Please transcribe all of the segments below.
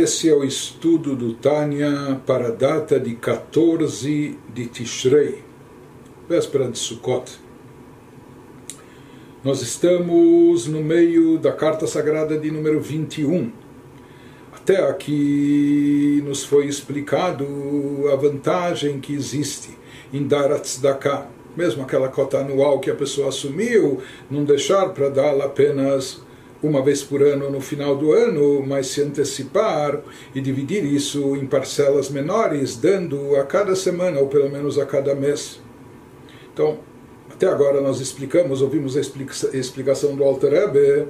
Esse é o estudo do Tânia para a data de 14 de Tishrei, véspera de Sukkot. Nós estamos no meio da carta sagrada de número 21. Até aqui nos foi explicado a vantagem que existe em dar a tzedakah, mesmo aquela cota anual que a pessoa assumiu, não deixar para dá-la apenas uma vez por ano no final do ano, mas se antecipar e dividir isso em parcelas menores, dando a cada semana ou pelo menos a cada mês. Então, até agora nós explicamos, ouvimos a explicação do Alter Rebbe,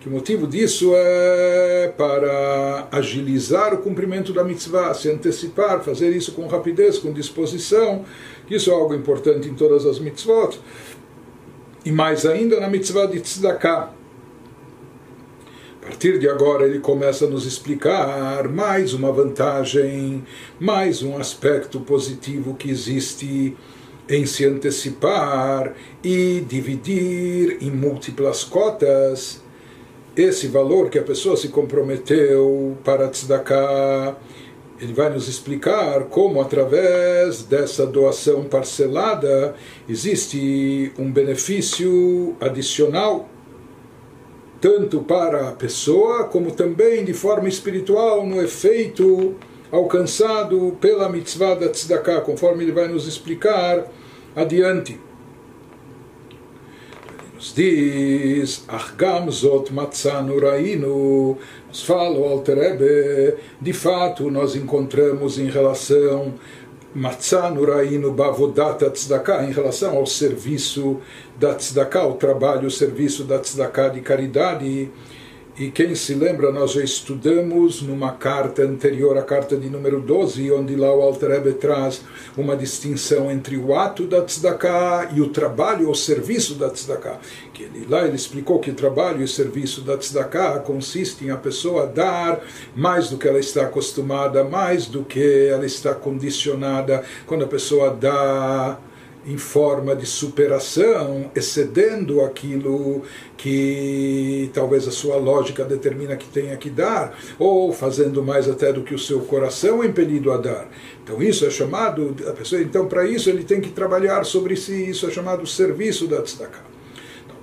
que o motivo disso é para agilizar o cumprimento da mitzvah, se antecipar, fazer isso com rapidez, com disposição, isso é algo importante em todas as mitzvot, e mais ainda na mitzvah de tzedakah. Partir de agora ele começa a nos explicar mais uma vantagem, mais um aspecto positivo que existe em se antecipar e dividir em múltiplas cotas esse valor que a pessoa se comprometeu para tzedakah. Ele vai nos explicar como, através dessa doação parcelada, existe um benefício adicional, tanto para a pessoa, como também de forma espiritual, no efeito alcançado pela mitzvah da tzedakah, conforme ele vai nos explicar adiante. Ele nos diz, Achgam zot matzanu rainu, nos fala o Alter de fato nós encontramos em relação Matzanu Rainu Bavodata Tzedakah, em relação ao serviço da Tzedakah, o trabalho, o serviço da Tzedakah de caridade, e quem se lembra, nós já estudamos numa carta anterior, a carta de número 12, onde lá o Alter traz uma distinção entre o ato da tzedakah e o trabalho ou serviço da tzedakah. Que ele, lá ele explicou que trabalho e serviço da tzedakah consiste em a pessoa dar mais do que ela está acostumada, mais do que ela está condicionada. Quando a pessoa dá em forma de superação, excedendo aquilo que talvez a sua lógica determina que tenha que dar, ou fazendo mais até do que o seu coração é impelido a dar. Então isso é chamado, a pessoa, então para isso ele tem que trabalhar sobre si, isso é chamado serviço da tzedakah.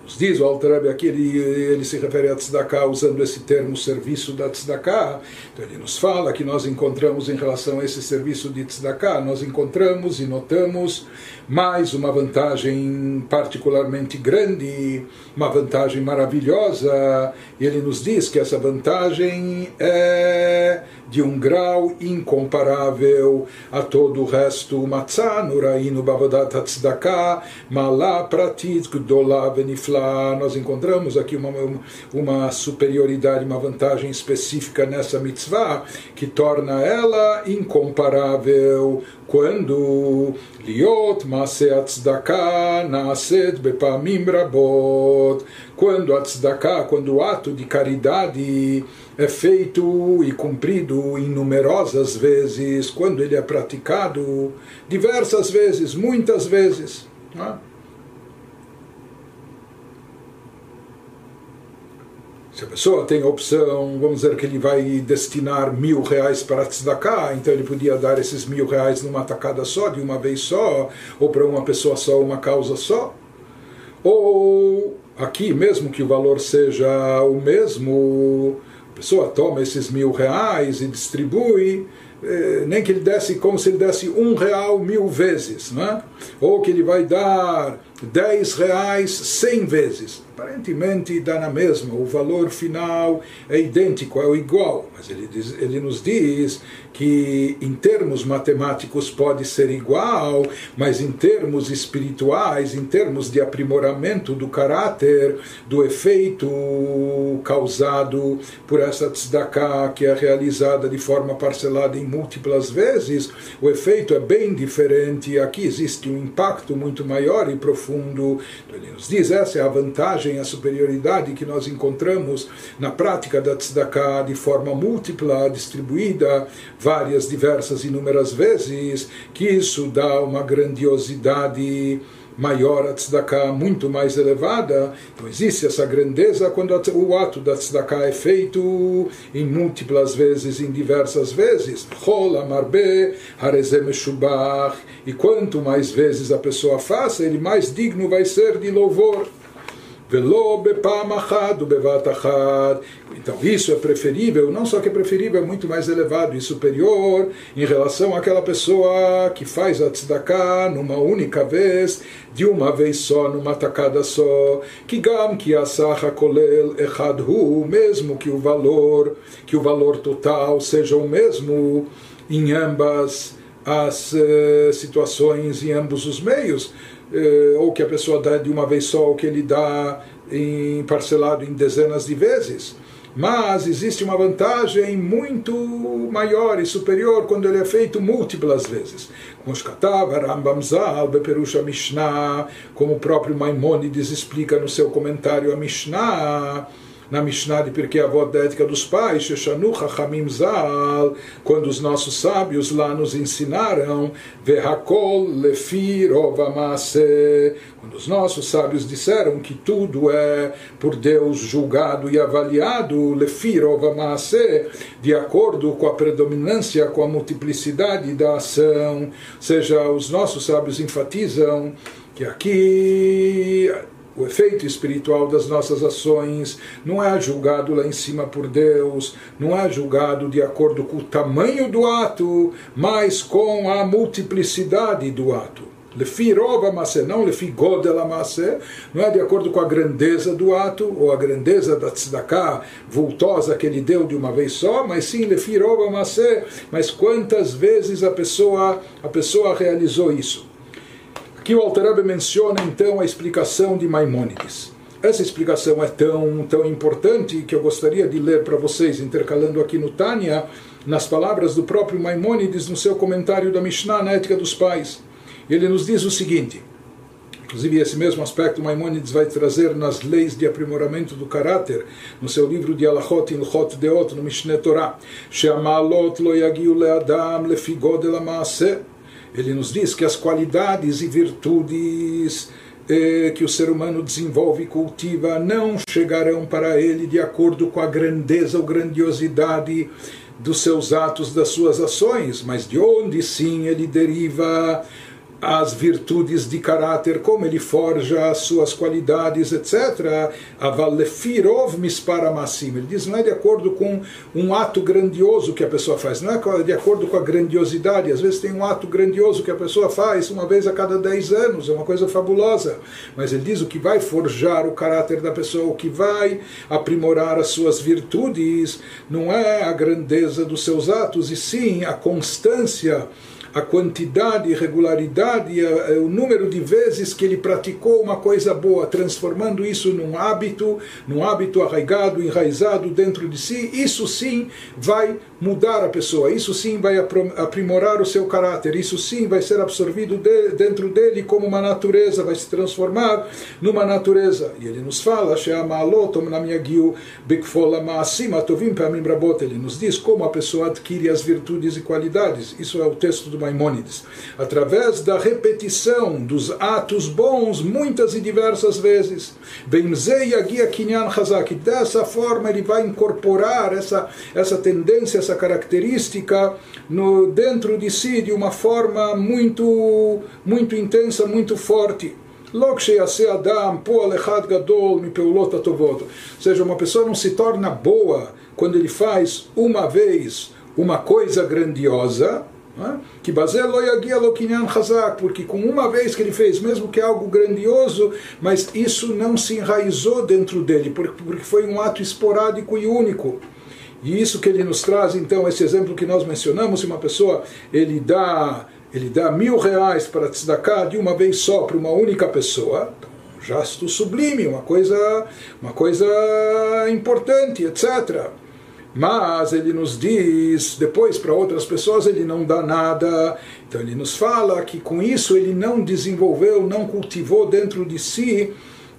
Nos diz o Alter aqui, ele, ele se refere a tzedakah usando esse termo serviço da tzedakah. Então ele nos fala que nós encontramos em relação a esse serviço de tzedakah, nós encontramos e notamos mais uma vantagem particularmente grande, uma vantagem maravilhosa. E ele nos diz que essa vantagem é de um grau incomparável a todo o resto. Matzah, Nurainu, Bavodat, Tzedakah, Malá, Pratit, Gdolá, Beniflá. Nós encontramos aqui uma, uma superioridade, uma vantagem específica nessa mitzvah que torna ela incomparável quando Liot Maase Tzedakah Naaset Bepamim Rabot quando a quando o ato de caridade é feito e cumprido em numerosas vezes, quando ele é praticado diversas vezes, muitas vezes. É? Se a pessoa tem a opção, vamos dizer que ele vai destinar mil reais para tzedakah, então ele podia dar esses mil reais numa tacada só, de uma vez só, ou para uma pessoa só, uma causa só. Ou aqui, mesmo que o valor seja o mesmo, a pessoa toma esses mil reais e distribui, eh, nem que ele desse como se ele desse um real mil vezes, né? Ou que ele vai dar dez reais cem vezes. Aparentemente dá na mesma, o valor final é idêntico, é igual, mas ele, diz, ele nos diz que em termos matemáticos pode ser igual, mas em termos espirituais, em termos de aprimoramento do caráter, do efeito causado por essa tzedakah que é realizada de forma parcelada em múltiplas vezes, o efeito é bem diferente. Aqui existe um impacto muito maior e profundo. Então ele nos diz essa é a vantagem, a superioridade que nós encontramos na prática da tzedakah de forma múltipla, distribuída várias, diversas, inúmeras vezes, que isso dá uma grandiosidade maior a tzedakah, muito mais elevada. Então existe essa grandeza quando o ato da tzedakah é feito em múltiplas vezes, em diversas vezes. E quanto mais vezes a pessoa faça, ele mais digno vai ser de louvor. Então isso é preferível, não só que é preferível, é muito mais elevado e superior em relação àquela pessoa que faz a tzedakah numa única vez, de uma vez só, numa tacada só, que gam que asaha kolel echadhu, mesmo que o valor, que o valor total seja o mesmo em ambas as uh, situações, em ambos os meios eh, ou que a pessoa dá de uma vez só, ou que ele dá em, parcelado em dezenas de vezes. Mas existe uma vantagem muito maior e superior quando ele é feito múltiplas vezes. Como Mishnah, como o próprio Maimonides explica no seu comentário a Mishnah na Mishnah de Pirkei Avot da ética dos pais, Sheshanu Chachamim Zal, quando os nossos sábios lá nos ensinaram, Vehakol Lefi Rovamase, quando os nossos sábios disseram que tudo é por Deus julgado e avaliado, Lefi Rovamase, de acordo com a predominância, com a multiplicidade da ação, ou seja, os nossos sábios enfatizam que aqui o efeito espiritual das nossas ações não é julgado lá em cima por Deus, não é julgado de acordo com o tamanho do ato, mas com a multiplicidade do ato. Lefi não lefi não é de acordo com a grandeza do ato, ou a grandeza da tzedakah vultosa que ele deu de uma vez só, mas sim lefi mas quantas vezes a pessoa, a pessoa realizou isso. Aqui o Altareb menciona então a explicação de Maimônides. Essa explicação é tão, tão importante que eu gostaria de ler para vocês, intercalando aqui no Tânia, nas palavras do próprio Maimônides no seu comentário da Mishnah na Ética dos Pais. Ele nos diz o seguinte: Inclusive, esse mesmo aspecto Maimonides vai trazer nas leis de aprimoramento do caráter, no seu livro de Alachot in Lchot Deot, no Mishneh Torah. Sheamalot lo yagiu leadam lefigod elamaaseh ele nos diz que as qualidades e virtudes eh, que o ser humano desenvolve e cultiva não chegarão para ele de acordo com a grandeza ou grandiosidade dos seus atos, das suas ações, mas de onde sim ele deriva as virtudes de caráter, como ele forja as suas qualidades, etc. Avalefirov misparamassim. Ele diz, não é de acordo com um ato grandioso que a pessoa faz, não é de acordo com a grandiosidade. Às vezes tem um ato grandioso que a pessoa faz uma vez a cada dez anos, é uma coisa fabulosa. Mas ele diz o que vai forjar o caráter da pessoa, o que vai aprimorar as suas virtudes, não é a grandeza dos seus atos, e sim a constância a quantidade, regularidade, o número de vezes que ele praticou uma coisa boa, transformando isso num hábito, num hábito arraigado, enraizado dentro de si, isso sim vai mudar a pessoa, isso sim vai aprimorar o seu caráter, isso sim vai ser absorvido de, dentro dele como uma natureza, vai se transformar numa natureza. E ele nos fala, ele nos diz como a pessoa adquire as virtudes e qualidades. Isso é o texto do Maimônides, através da repetição dos atos bons muitas e diversas vezes. Dessa forma ele vai incorporar essa, essa tendência, essa característica no, dentro de si de uma forma muito, muito intensa, muito forte. Ou seja, uma pessoa não se torna boa quando ele faz uma vez uma coisa grandiosa, que porque com uma vez que ele fez, mesmo que é algo grandioso, mas isso não se enraizou dentro dele, porque foi um ato esporádico e único. E isso que ele nos traz, então, esse exemplo que nós mencionamos, se uma pessoa ele dá, ele dá mil reais para tzedakah de uma vez só para uma única pessoa, então, um gesto sublime, uma coisa, uma coisa importante, etc mas ele nos diz depois para outras pessoas ele não dá nada. Então ele nos fala que com isso ele não desenvolveu, não cultivou dentro de si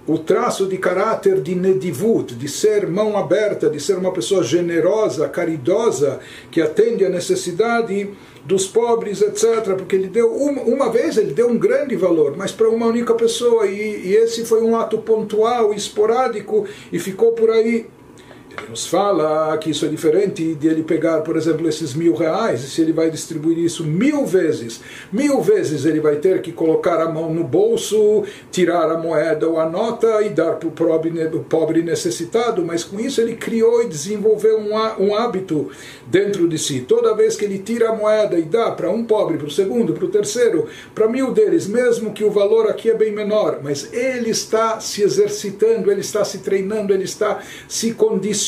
o traço de caráter de nedivut, de ser mão aberta, de ser uma pessoa generosa, caridosa, que atende à necessidade dos pobres, etc. Porque ele deu, uma, uma vez ele deu um grande valor, mas para uma única pessoa, e, e esse foi um ato pontual, esporádico, e ficou por aí nos fala que isso é diferente de ele pegar, por exemplo, esses mil reais, e se ele vai distribuir isso mil vezes, mil vezes ele vai ter que colocar a mão no bolso, tirar a moeda ou a nota e dar para o pobre, necessitado, mas com isso ele criou e desenvolveu um hábito dentro de si. Toda vez que ele tira a moeda e dá para um pobre, para o segundo, para o terceiro, para mil deles, mesmo que o valor aqui é bem menor, mas ele está se exercitando, ele está se treinando, ele está se condicionando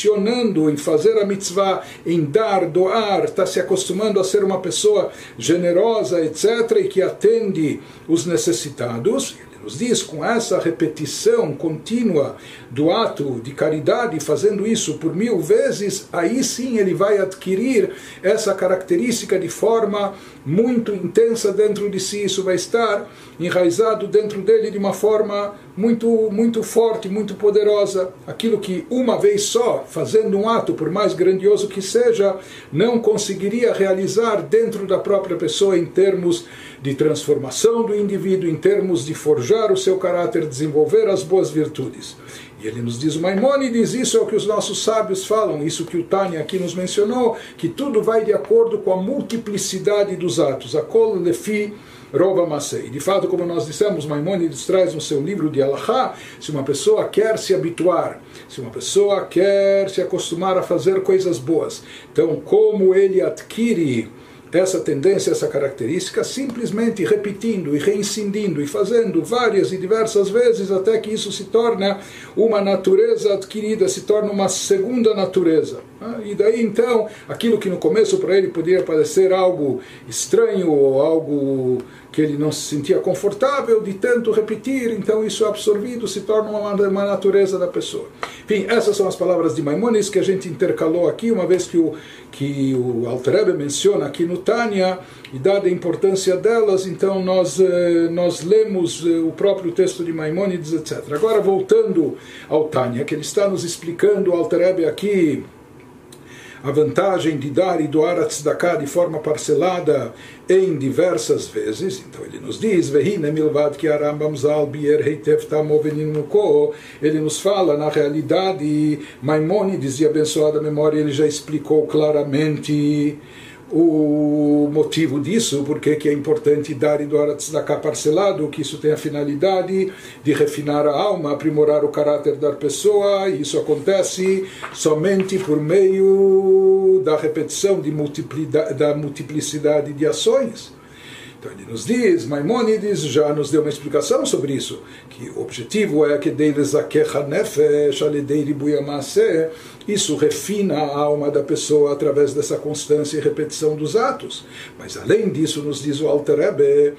em fazer a mitzvah, em dar, doar, está se acostumando a ser uma pessoa generosa, etc., e que atende os necessitados, nos diz com essa repetição contínua do ato de caridade, fazendo isso por mil vezes, aí sim ele vai adquirir essa característica de forma muito intensa dentro de si. Isso vai estar enraizado dentro dele de uma forma muito, muito forte, muito poderosa. Aquilo que uma vez só, fazendo um ato, por mais grandioso que seja, não conseguiria realizar dentro da própria pessoa em termos de transformação do indivíduo, em termos de forjar o seu caráter, desenvolver as boas virtudes. E ele nos diz, Maimônides, isso é o que os nossos sábios falam, isso que o Tânia aqui nos mencionou, que tudo vai de acordo com a multiplicidade dos atos. A kol lefi Rova Masei. De fato, como nós dissemos, Maimônides traz no seu livro de Alahá, se uma pessoa quer se habituar, se uma pessoa quer se acostumar a fazer coisas boas, então como ele adquire essa tendência, essa característica, simplesmente repetindo e reincidindo e fazendo várias e diversas vezes até que isso se torna uma natureza adquirida, se torna uma segunda natureza. Ah, e daí então, aquilo que no começo para ele podia parecer algo estranho ou algo que ele não se sentia confortável de tanto repetir, então isso absorvido, se torna uma, uma natureza da pessoa. Enfim, essas são as palavras de Maimonides que a gente intercalou aqui, uma vez que o, que o Alter menciona aqui no Tânia, e dada a importância delas, então nós, eh, nós lemos eh, o próprio texto de Maimonides, etc. Agora, voltando ao Tânia, que ele está nos explicando, o Alter aqui a vantagem de dar e doar a tzedakah de forma parcelada em diversas vezes. Então ele nos diz, ele nos fala, na realidade, Maimonides, de abençoada memória, ele já explicou claramente o motivo disso, porque que é importante dar e doar a tzedakah parcelado, que isso tem a finalidade de refinar a alma, aprimorar o caráter da pessoa, e isso acontece somente por meio da repetição de da multiplicidade de ações. Então ele nos diz, Maimonides já nos deu uma explicação sobre isso, que o objetivo é que isso refina a alma da pessoa através dessa constância e repetição dos atos. Mas além disso, nos diz o Alter Rebbe,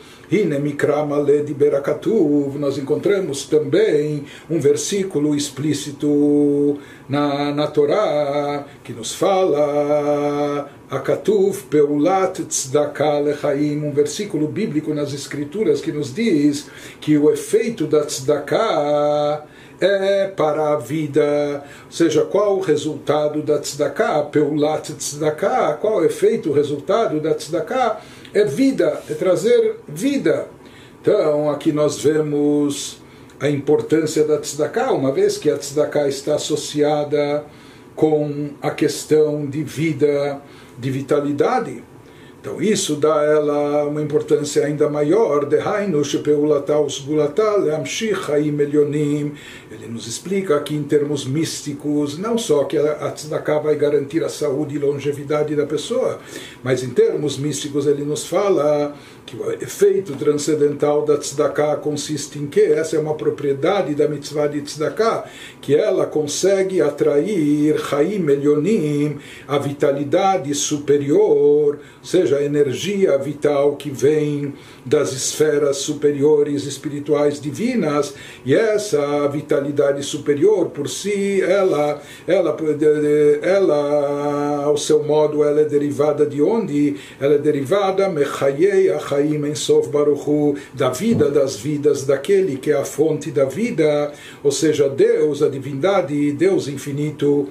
nós encontramos também um versículo explícito na, na Torá que nos fala Akatuf Peulat Lechaim, um versículo bíblico nas Escrituras que nos diz que o efeito da Tzedakah é para a vida, ou seja, qual o resultado da tzedakah, peulat tzedakah, qual o efeito, o resultado da tzedakah, é vida, é trazer vida. Então, aqui nós vemos a importância da tzedakah, uma vez que a tzedakah está associada com a questão de vida, de vitalidade. Então isso dá a ela uma importância ainda maior. Ele nos explica aqui em termos místicos, não só que a tzedakah vai garantir a saúde e longevidade da pessoa, mas em termos místicos ele nos fala que o efeito transcendental da tzedakah consiste em que essa é uma propriedade da mitzvah de tzedakah, que ela consegue atrair a vitalidade superior, ou seja, seja, a energia vital que vem das esferas superiores espirituais divinas, e essa vitalidade superior por si, ela, ela, ela ao seu modo, ela é derivada de onde? Ela é derivada Achaim Baruchu, da vida das vidas daquele que é a fonte da vida, ou seja, Deus, a divindade, Deus infinito,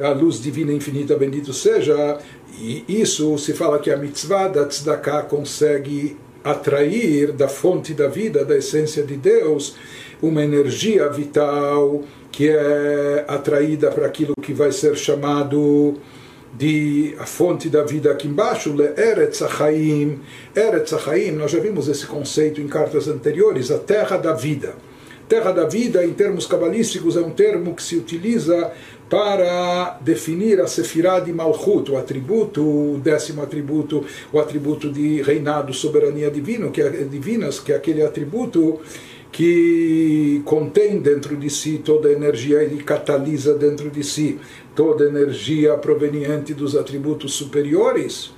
a luz divina infinita, bendito seja, e isso se fala que a mitzvah da tzedakah consegue atrair da fonte da vida, da essência de Deus, uma energia vital que é atraída para aquilo que vai ser chamado de a fonte da vida aqui embaixo, Eretz Achaim. Eretz Achaim, nós já vimos esse conceito em cartas anteriores, a terra da vida. Terra da vida, em termos cabalísticos, é um termo que se utiliza para definir a Sefirah de Malchut, o atributo, o décimo atributo, o atributo de reinado, soberania divino, que é, divinas, que é aquele atributo que contém dentro de si toda a energia e catalisa dentro de si toda a energia proveniente dos atributos superiores.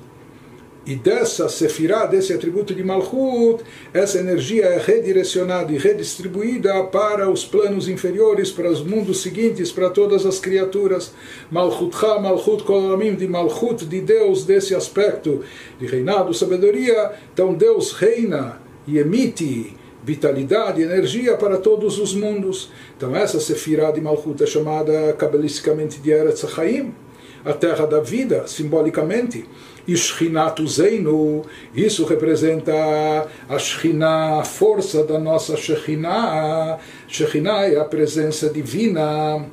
E dessa sefirá, desse atributo de Malchut, essa energia é redirecionada e redistribuída para os planos inferiores, para os mundos seguintes, para todas as criaturas. Malchutcha, Malchut Kolamim, de Malchut, de Deus, desse aspecto de reinado, sabedoria. Então Deus reina e emite vitalidade, energia para todos os mundos. Então essa sefirá de Malchut é chamada cabalisticamente de Eretz Chaim, a terra da vida, simbolicamente. Ishrinatu Zeinu, isso representa a Shekhinah, a força da nossa Shekhinah. Shekhinah é a presença divina.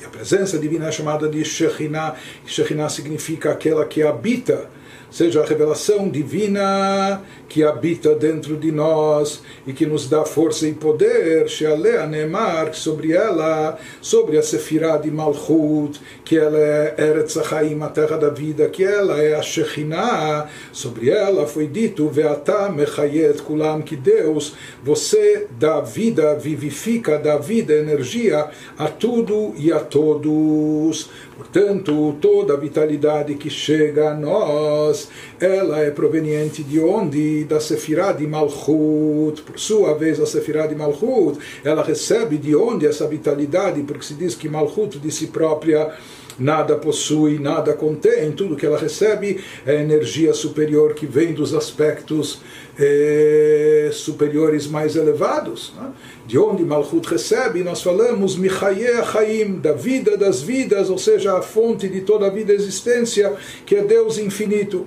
E a presença divina é chamada de Shekhinah. Shekhinah significa aquela que habita seja a revelação divina que habita dentro de nós e que nos dá força e poder, Shealea Neemar, sobre ela, sobre a Sefirah de Malchut, que ela é Eretz Haim, a terra da vida, que ela é a Shekhinah, sobre ela foi dito, Veata Mechayet Kulam, que Deus, você dá vida, vivifica, dá vida, energia a tudo e a todos. Portanto, toda a vitalidade que chega a nós, ela é proveniente de onde? Da Sefirah de Malchut. Por sua vez, a Sefirah de Malchut, ela recebe de onde essa vitalidade? Porque se diz que Malchut de si própria nada possui, nada contém, tudo que ela recebe é energia superior que vem dos aspectos eh, superiores mais elevados. Né? De onde Malchut recebe, nós falamos Michaye Chaim, da vida das vidas, ou seja, a fonte de toda a vida e existência, que é Deus infinito.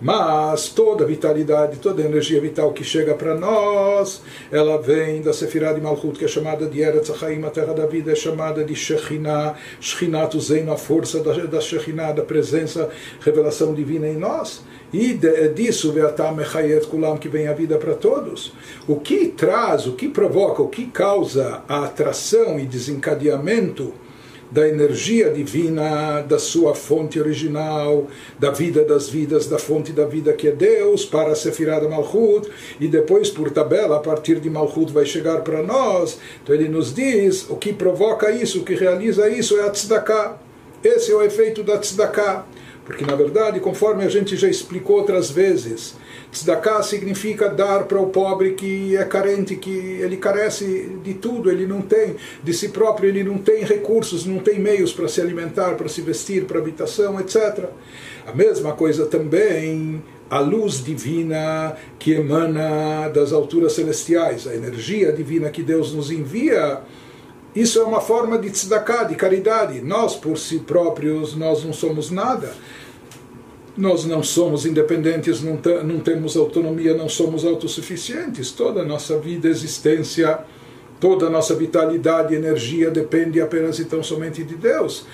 Mas toda a vitalidade, toda a energia vital que chega para nós, ela vem da Sefirah de Malchut, que é chamada de Eretz Chaim, a terra da vida, é chamada de Shekhinah, Shekhinah Tuzein, a força da, da Shekhinah, da presença, revelação divina em nós. E de, disso Kulam, que vem a vida para todos. O que traz, o que provoca, o que causa a atração e desencadeamento da energia divina, da sua fonte original, da vida das vidas, da fonte da vida que é Deus, para a Sefirah da Malchut, e depois, por tabela, a partir de Malchut vai chegar para nós. Então ele nos diz: o que provoca isso, o que realiza isso é a tzedakah. Esse é o efeito da tzedakah. Porque, na verdade, conforme a gente já explicou outras vezes, Tzedakah significa dar para o pobre que é carente, que ele carece de tudo, ele não tem de si próprio, ele não tem recursos, não tem meios para se alimentar, para se vestir, para habitação, etc. A mesma coisa também a luz divina que emana das alturas celestiais, a energia divina que Deus nos envia isso é uma forma de tzedakah, de caridade. Nós, por si próprios, nós não somos nada. Nós não somos independentes, não, não temos autonomia, não somos autossuficientes. Toda a nossa vida, existência, toda a nossa vitalidade e energia depende apenas e tão somente de Deus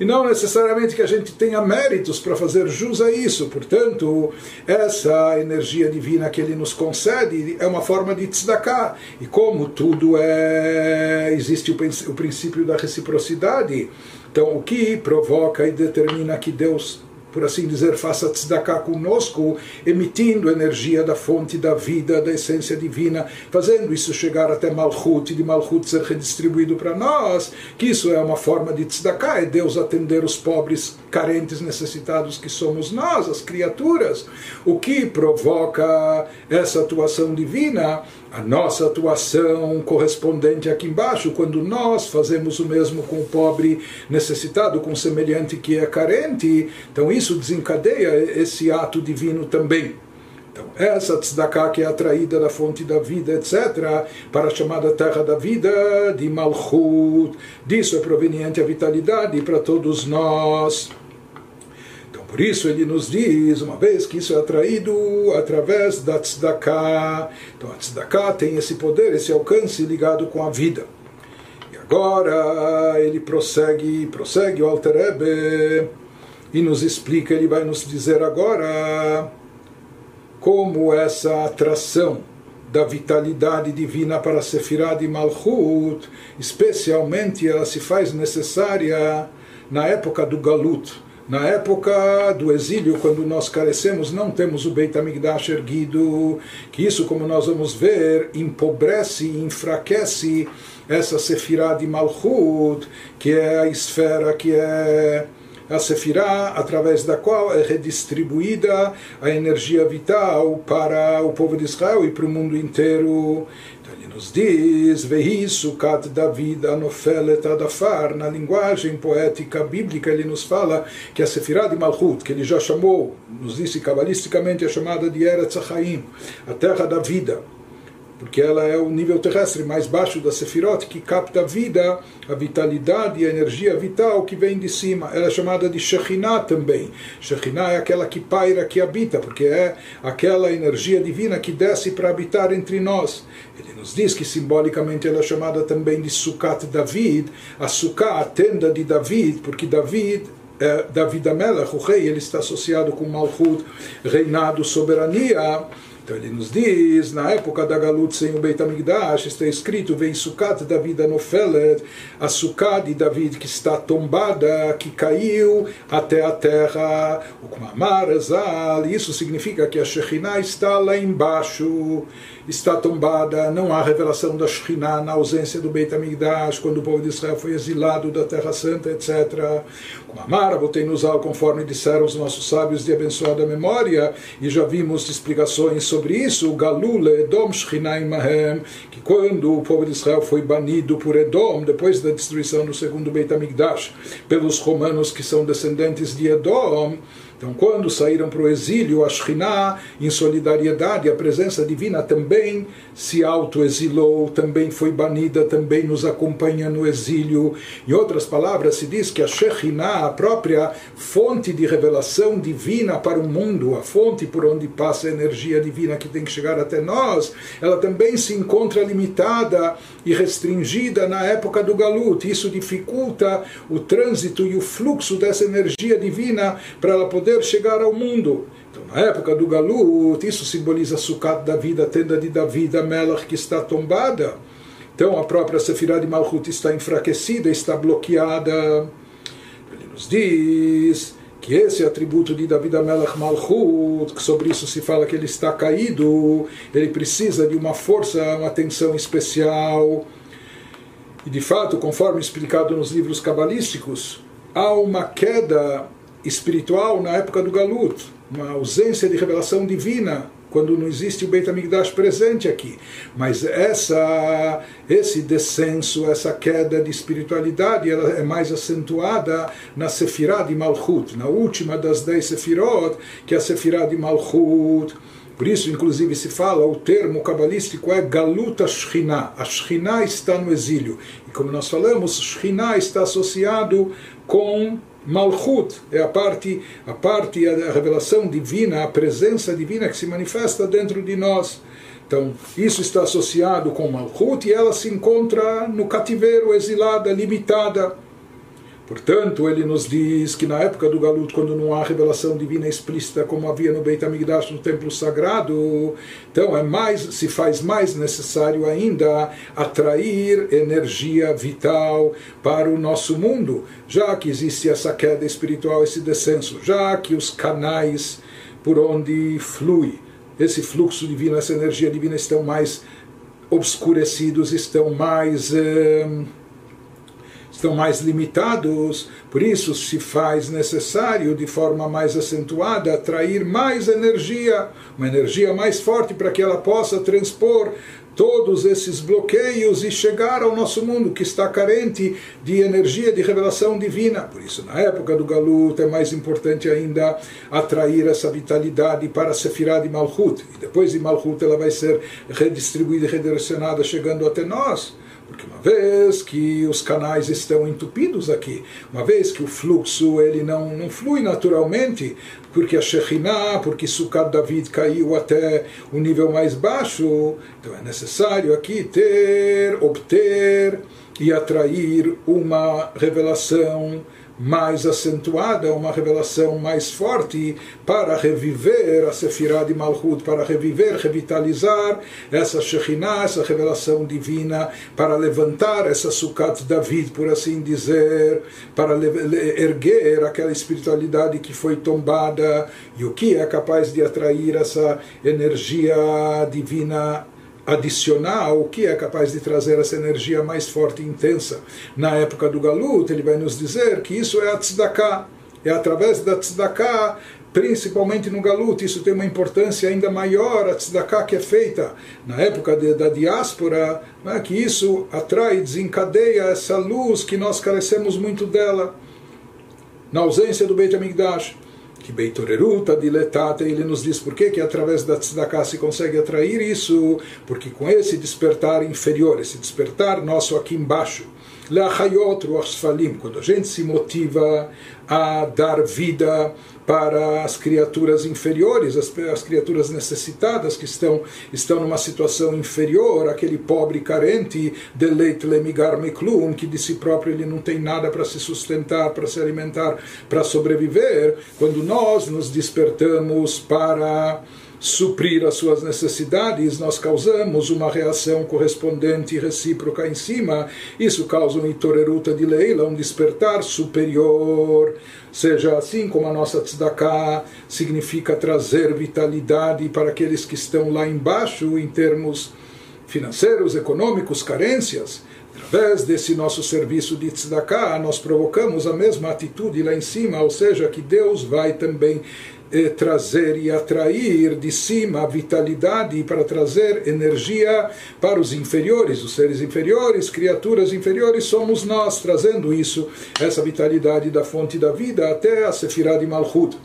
e não necessariamente que a gente tenha méritos para fazer jus a isso. Portanto, essa energia divina que ele nos concede é uma forma de tzedakah. E como tudo é, existe o princípio da reciprocidade, então o que provoca e determina que Deus por assim dizer, faça tzedakah conosco, emitindo energia da fonte da vida, da essência divina, fazendo isso chegar até Malchut, e de Malchut ser redistribuído para nós, que isso é uma forma de tzedakah, é Deus atender os pobres, carentes, necessitados que somos nós, as criaturas. O que provoca essa atuação divina? A nossa atuação correspondente aqui embaixo, quando nós fazemos o mesmo com o pobre necessitado, com o semelhante que é carente, então isso desencadeia esse ato divino também. Então, essa tzedakah que é atraída da fonte da vida, etc., para a chamada terra da vida, de Malchut, disso é proveniente a vitalidade para todos nós. Por isso ele nos diz, uma vez que isso é atraído através da tzedakah, então a tzedakah tem esse poder, esse alcance ligado com a vida. E agora ele prossegue, prossegue o Alter Ebe, e nos explica, ele vai nos dizer agora como essa atração da vitalidade divina para Sefirah de Malchut, especialmente ela se faz necessária na época do Galut, na época do exílio, quando nós carecemos, não temos o Beit HaMikdash erguido, que isso, como nós vamos ver, empobrece e enfraquece essa Sefirah de Malchut, que é a esfera que é a Sefirah, através da qual é redistribuída a energia vital para o povo de Israel e para o mundo inteiro. Então ele nos diz, Vehi Sukat David Anofelet Adafar, na linguagem poética bíblica, ele nos fala que a Sefirah de Malchut, que ele já chamou, nos disse cabalisticamente, é chamada de Eretz Chaim, a terra da vida porque ela é o nível terrestre mais baixo da Sefirot, que capta a vida, a vitalidade e a energia vital que vem de cima. Ela é chamada de Shekhinah também. Shekhinah é aquela que paira, que habita, porque é aquela energia divina que desce para habitar entre nós. Ele nos diz que simbolicamente ela é chamada também de Sukkot David, a Sukkah, a tenda de David, porque David é, David Amelech, o rei, ele está associado com Malchut, reinado, soberania, então ele nos diz, na época da Galut sem o Beit HaMikdash, está escrito, vem Sukkot David Anofelet, a Sukkah de David que está tombada, que caiu até a terra, o Kumamar Ezal, isso significa que a Shekhinah está lá embaixo, está tombada, não há revelação da Shekhinah na ausência do Beit HaMikdash, quando o povo de Israel foi exilado da Terra Santa, etc. Kumamar, botei no Zal, conforme disseram os nossos sábios de abençoada memória, e já vimos explicações sobre sobre isso, Galule Edom Mahem, que quando o povo de Israel foi banido por Edom, depois da destruição do segundo Beit HaMikdash, pelos romanos que são descendentes de Edom, então, quando saíram para o exílio, a Shekhinah, em solidariedade, a presença divina também se autoexilou, também foi banida, também nos acompanha no exílio. Em outras palavras, se diz que a Shekhinah, a própria fonte de revelação divina para o mundo, a fonte por onde passa a energia divina que tem que chegar até nós, ela também se encontra limitada e restringida na época do Galut. Isso dificulta o trânsito e o fluxo dessa energia divina para ela poder poder chegar ao mundo. Então, na época do Galut, isso simboliza Sukkot da vida, a tenda de Davi, a Melach que está tombada. Então, a própria Sefirah de Malchut está enfraquecida, está bloqueada. Ele nos diz que esse atributo de David Amelach Malchut, que sobre isso se fala que ele está caído, ele precisa de uma força, uma atenção especial. E de fato, conforme explicado nos livros cabalísticos, há uma queda espiritual na época do Galut, uma ausência de revelação divina quando não existe o Beit HaMikdash presente aqui. Mas essa, esse descenso, essa queda de espiritualidade, ela é mais acentuada na Sefirah de Malchut, na última das dez Sefirot, que é a Sefirah de Malchut. Por isso, inclusive, se fala, o termo cabalístico é Galuta Shekhinah. A Shekhinah está no exílio. E como nós falamos, Shekhinah está associado com Malchut é a parte, a parte, a revelação divina, a presença divina que se manifesta dentro de nós. Então, isso está associado com Malchut e ela se encontra no cativeiro, exilada, limitada. Portanto, ele nos diz que na época do Galut, quando não há revelação divina explícita como havia no Beit HaMikdash, no templo sagrado, então é mais, se faz mais necessário ainda atrair energia vital para o nosso mundo, já que existe essa queda espiritual, esse descenso, já que os canais por onde flui esse fluxo divino, essa energia divina estão mais obscurecidos, estão mais. Eh, estão mais limitados, por isso se faz necessário, de forma mais acentuada, atrair mais energia, uma energia mais forte para que ela possa transpor todos esses bloqueios e chegar ao nosso mundo que está carente de energia de revelação divina. Por isso, na época do Galut, é mais importante ainda atrair essa vitalidade para a Sefirah de Malchut. E depois de Malchut, ela vai ser redistribuída e redirecionada, chegando até nós. Porque uma vez que os canais estão entupidos aqui, uma vez que o fluxo ele não, não flui naturalmente, porque a Shekhinah, porque Sukkot David caiu até o nível mais baixo, então é necessário aqui ter, obter e atrair uma revelação mais acentuada, uma revelação mais forte para reviver a Sefirah de Malchut, para reviver, revitalizar essa Shekhinah, essa revelação divina, para levantar essa Sukkot David, por assim dizer, para erguer aquela espiritualidade que foi tombada. E o que é capaz de atrair essa energia divina adicional que é capaz de trazer essa energia mais forte e intensa. Na época do Galut, ele vai nos dizer que isso é a tzedakah. É através da tzedakah, principalmente no Galut, isso tem uma importância ainda maior, a tzedakah que é feita na época de, da diáspora, né, que isso atrai, desencadeia essa luz que nós carecemos muito dela. Na ausência do Beit HaMikdash que Beitoreruta diletate, ele nos diz por que através da tzedakah se consegue atrair isso, porque com esse despertar inferior, esse despertar nosso aqui embaixo, quando a gente se motiva a dar vida para as criaturas inferiores, as, as criaturas necessitadas que estão, estão numa situação inferior, aquele pobre carente, deleit lemigar meklum, que de si próprio ele não tem nada para se sustentar, para se alimentar, para sobreviver, quando nós nos despertamos para suprir as suas necessidades, nós causamos uma reação correspondente e recíproca em cima. Isso causa um itoreruta de leila, um despertar superior. Seja assim como a nossa tzedakah significa trazer vitalidade para aqueles que estão lá embaixo em termos financeiros, econômicos, carências. Através desse nosso serviço de tzedakah, nós provocamos a mesma atitude lá em cima, ou seja, que Deus vai também eh, trazer e atrair de cima a vitalidade para trazer energia para os inferiores, os seres inferiores, criaturas inferiores, somos nós trazendo isso, essa vitalidade da fonte da vida até a Sefirah de Malchut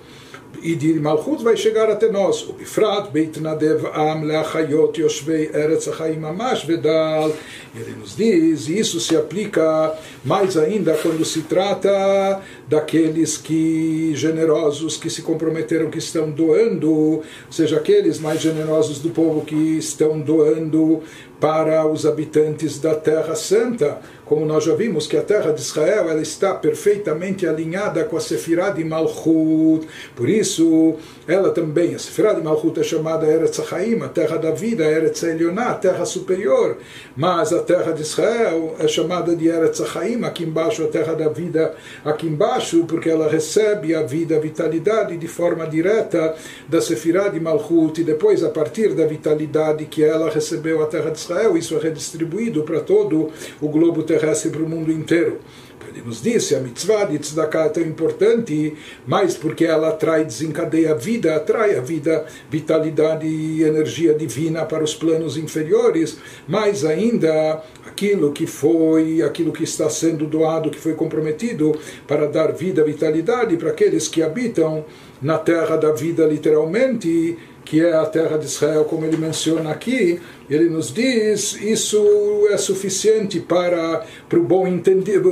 e de Malchut vai chegar até nós. O Bifrat, Beit Nadev Am Leachayot Yoshvei Eretz Achaim Amash Vedal. Ele nos diz, e isso se aplica mais ainda quando se trata daqueles que generosos que se comprometeram, que estão doando, ou seja, aqueles mais generosos do povo que estão doando para os habitantes da Terra Santa como nós já vimos que a terra de Israel ela está perfeitamente alinhada com a Sefirah de Malchut, por isso ela também, a Sefirah de Malchut é chamada Eretz Haim, a terra da vida, Eretz Elioná, a terra superior, mas a terra de Israel é chamada de Eretz Haim, aqui embaixo a terra da vida, aqui embaixo, porque ela recebe a vida, a vitalidade de forma direta da Sefirah de Malchut, e depois a partir da vitalidade que ela recebeu a terra de Israel, isso é redistribuído para todo o globo terrestre para o mundo inteiro. Ele nos disse, a mitzvah de tzedakah é tão importante, mais porque ela atrai, desencadeia a vida, atrai a vida, vitalidade e energia divina para os planos inferiores, mais ainda aquilo que foi, aquilo que está sendo doado, que foi comprometido para dar vida, vitalidade para aqueles que habitam na terra da vida, literalmente, que é a terra de Israel, como ele menciona aqui, ele nos diz isso é suficiente para, para, o, bom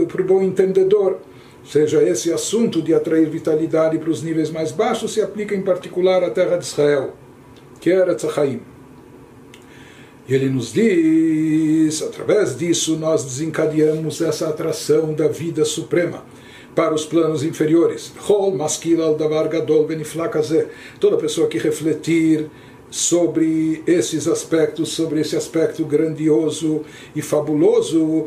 para o bom entendedor. Ou seja, esse assunto de atrair vitalidade para os níveis mais baixos se aplica em particular à terra de Israel, que era Tzachaim. E ele nos diz, através disso nós desencadeamos essa atração da vida suprema para os planos inferiores. Toda pessoa que refletir sobre esses aspectos, sobre esse aspecto grandioso e fabuloso,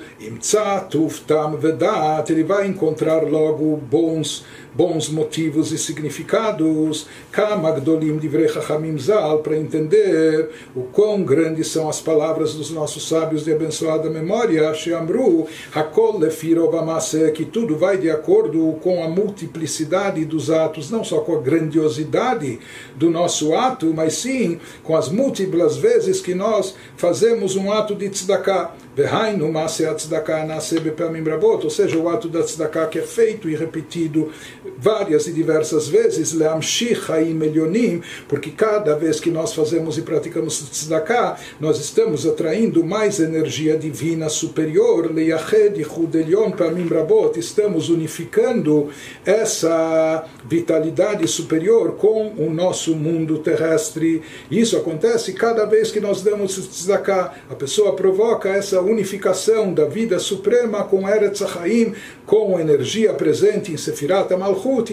ele vai encontrar logo bons bons motivos e significados, Kamagdolim Divrei Zal, para entender o quão grandes são as palavras dos nossos sábios de abençoada memória, Sheamru, Hakol Lefirobamase, que tudo vai de acordo com a multiplicidade dos atos, não só com a grandiosidade do nosso ato, mas sim com as múltiplas vezes que nós fazemos um ato de tzedakah. Ou seja, o ato da tzedakah que é feito e repetido várias e diversas vezes, porque cada vez que nós fazemos e praticamos tzedakah, nós estamos atraindo mais energia divina superior, estamos unificando essa vitalidade superior com o nosso mundo terrestre. Isso acontece cada vez que nós damos tzedakah. A pessoa provoca essa unificação da vida suprema com Eretz Haim, com a energia presente em Sefirat Malchut,